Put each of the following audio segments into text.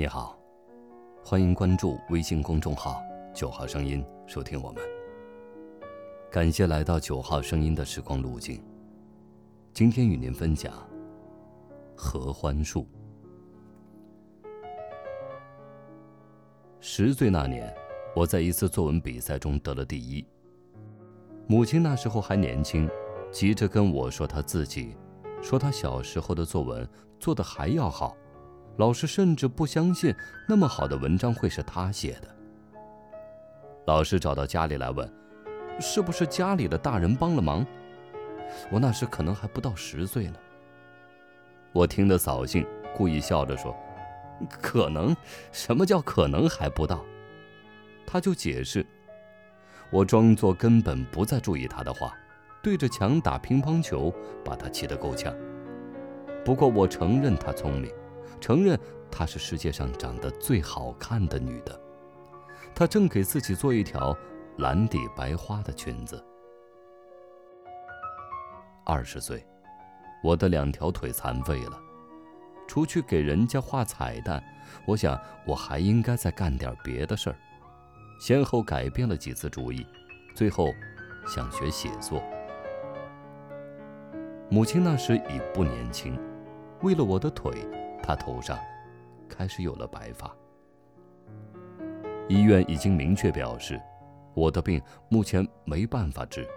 你好，欢迎关注微信公众号“九号声音”，收听我们。感谢来到九号声音的时光路径。今天与您分享合欢树。十岁那年，我在一次作文比赛中得了第一。母亲那时候还年轻，急着跟我说她自己，说她小时候的作文做的还要好。老师甚至不相信那么好的文章会是他写的。老师找到家里来问：“是不是家里的大人帮了忙？”我那时可能还不到十岁呢。我听得扫兴，故意笑着说：“可能？什么叫可能还不到？”他就解释。我装作根本不再注意他的话，对着墙打乒乓球，把他气得够呛。不过我承认他聪明。承认她是世界上长得最好看的女的，她正给自己做一条蓝底白花的裙子。二十岁，我的两条腿残废了，除去给人家画彩蛋，我想我还应该再干点别的事儿。先后改变了几次主意，最后想学写作。母亲那时已不年轻，为了我的腿。他头上开始有了白发。医院已经明确表示，我的病目前没办法治。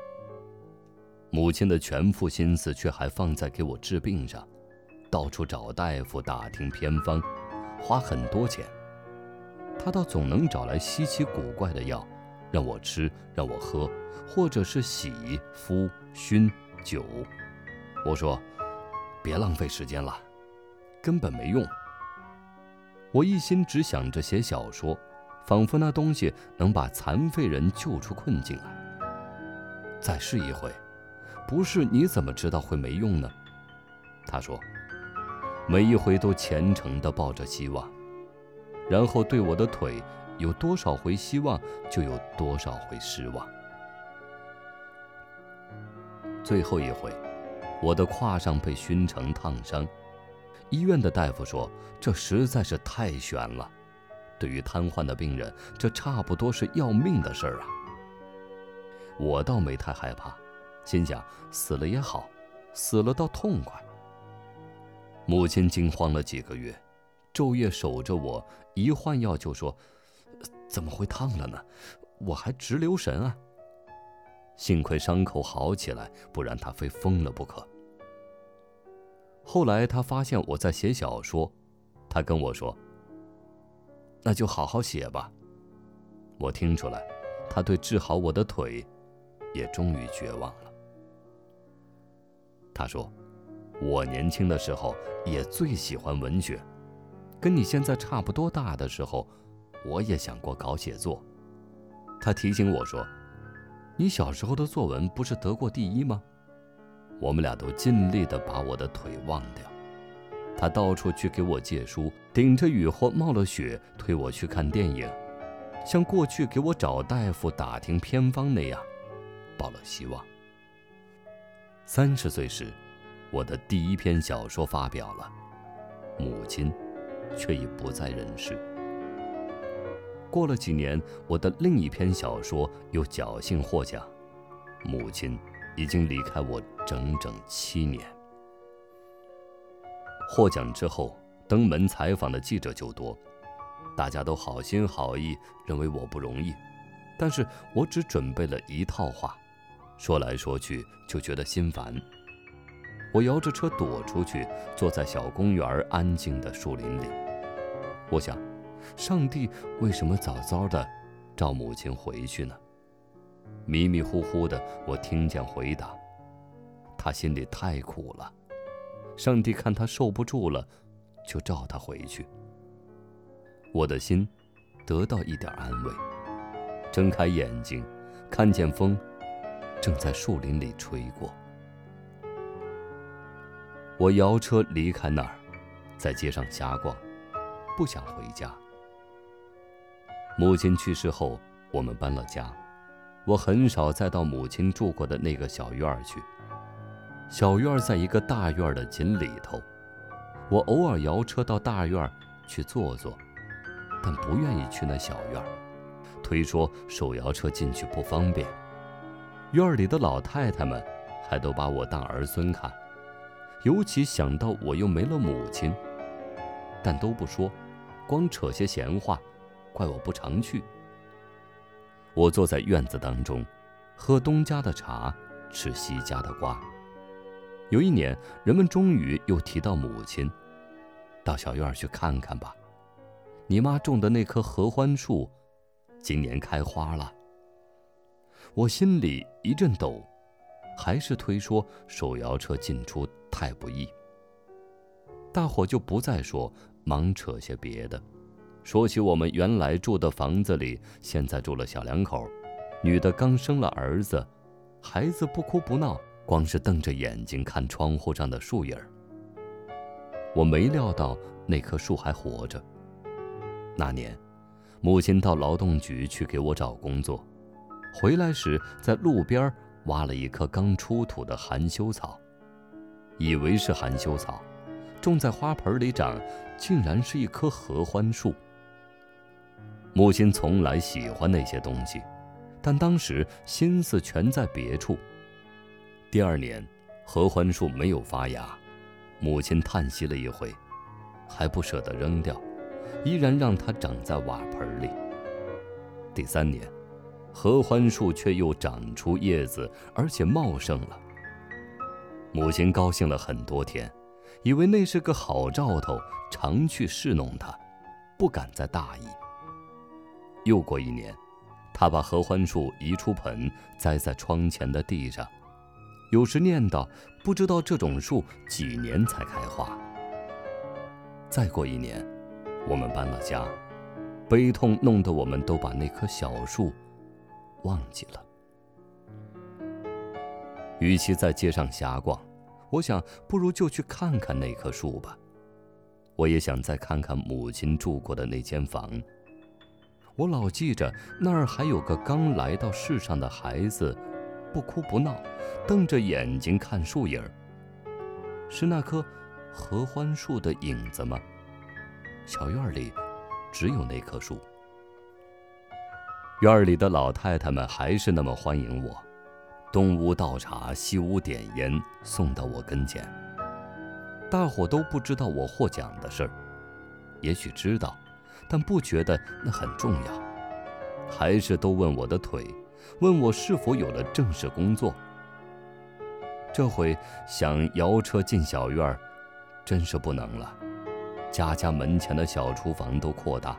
母亲的全副心思却还放在给我治病上，到处找大夫打听偏方，花很多钱。他倒总能找来稀奇古怪的药，让我吃，让我喝，或者是洗、敷、熏、灸。我说：“别浪费时间了。”根本没用。我一心只想着写小说，仿佛那东西能把残废人救出困境来。再试一回，不试你怎么知道会没用呢？他说，每一回都虔诚地抱着希望，然后对我的腿有多少回希望，就有多少回失望。最后一回，我的胯上被熏成烫伤。医院的大夫说：“这实在是太悬了，对于瘫痪的病人，这差不多是要命的事儿啊。”我倒没太害怕，心想死了也好，死了倒痛快。母亲惊慌了几个月，昼夜守着我，一换药就说：“怎么会烫了呢？”我还直留神啊。幸亏伤口好起来，不然她非疯了不可。后来他发现我在写小说，他跟我说：“那就好好写吧。”我听出来，他对治好我的腿，也终于绝望了。他说：“我年轻的时候也最喜欢文学，跟你现在差不多大的时候，我也想过搞写作。”他提醒我说：“你小时候的作文不是得过第一吗？”我们俩都尽力地把我的腿忘掉，他到处去给我借书，顶着雨或冒了雪推我去看电影，像过去给我找大夫打听偏方那样，抱了希望。三十岁时，我的第一篇小说发表了，母亲却已不在人世。过了几年，我的另一篇小说又侥幸获奖，母亲。已经离开我整整七年。获奖之后，登门采访的记者就多，大家都好心好意，认为我不容易。但是我只准备了一套话，说来说去就觉得心烦。我摇着车躲出去，坐在小公园安静的树林里。我想，上帝为什么早早的召母亲回去呢？迷迷糊糊的，我听见回答：“他心里太苦了，上帝看他受不住了，就召他回去。”我的心得到一点安慰，睁开眼睛，看见风正在树林里吹过。我摇车离开那儿，在街上瞎逛，不想回家。母亲去世后，我们搬了家。我很少再到母亲住过的那个小院儿去。小院儿在一个大院儿的紧里头，我偶尔摇车到大院儿去坐坐，但不愿意去那小院儿，推说手摇车进去不方便。院儿里的老太太们还都把我当儿孙看，尤其想到我又没了母亲，但都不说，光扯些闲话，怪我不常去。我坐在院子当中，喝东家的茶，吃西家的瓜。有一年，人们终于又提到母亲，到小院去看看吧。你妈种的那棵合欢树，今年开花了。我心里一阵抖，还是推说手摇车进出太不易。大伙就不再说，忙扯些别的，说起我们原来住的房子里，现在住了小两口，女的刚生了儿子，孩子不哭不闹，光是瞪着眼睛看窗户上的树影儿。我没料到那棵树还活着。那年，母亲到劳动局去给我找工作，回来时在路边挖了一棵刚出土的含羞草，以为是含羞草，种在花盆里长，竟然是一棵合欢树。母亲从来喜欢那些东西，但当时心思全在别处。第二年，合欢树没有发芽，母亲叹息了一回，还不舍得扔掉。依然让它长在瓦盆里。第三年，合欢树却又长出叶子，而且茂盛了。母亲高兴了很多天，以为那是个好兆头，常去侍弄它，不敢再大意。又过一年，他把合欢树移出盆，栽在窗前的地上，有时念叨：不知道这种树几年才开花。再过一年。我们搬了家，悲痛弄得我们都把那棵小树忘记了。与其在街上瞎逛，我想不如就去看看那棵树吧。我也想再看看母亲住过的那间房。我老记着那儿还有个刚来到世上的孩子，不哭不闹，瞪着眼睛看树影儿。是那棵合欢树的影子吗？小院里只有那棵树。院里的老太太们还是那么欢迎我，东屋倒茶，西屋点烟，送到我跟前。大伙都不知道我获奖的事儿，也许知道，但不觉得那很重要，还是都问我的腿，问我是否有了正式工作。这回想摇车进小院儿，真是不能了。家家门前的小厨房都扩大，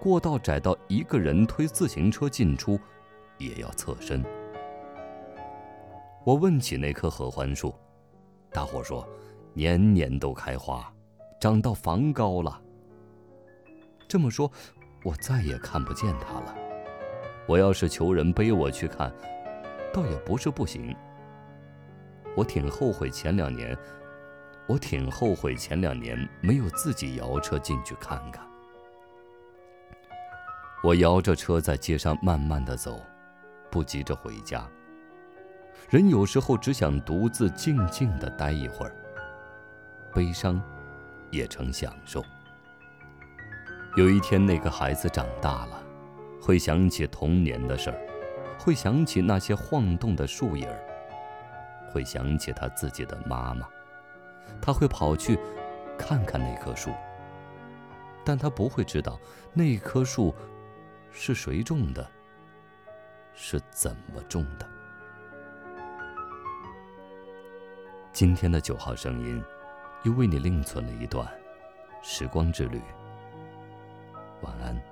过道窄到一个人推自行车进出，也要侧身。我问起那棵合欢树，大伙说，年年都开花，长到房高了。这么说，我再也看不见他了。我要是求人背我去看，倒也不是不行。我挺后悔前两年。我挺后悔前两年没有自己摇车进去看看。我摇着车在街上慢慢的走，不急着回家。人有时候只想独自静静的待一会儿，悲伤也成享受。有一天那个孩子长大了，会想起童年的事儿，会想起那些晃动的树影儿，会想起他自己的妈妈。他会跑去看看那棵树，但他不会知道那棵树是谁种的，是怎么种的。今天的九号声音，又为你另存了一段时光之旅。晚安。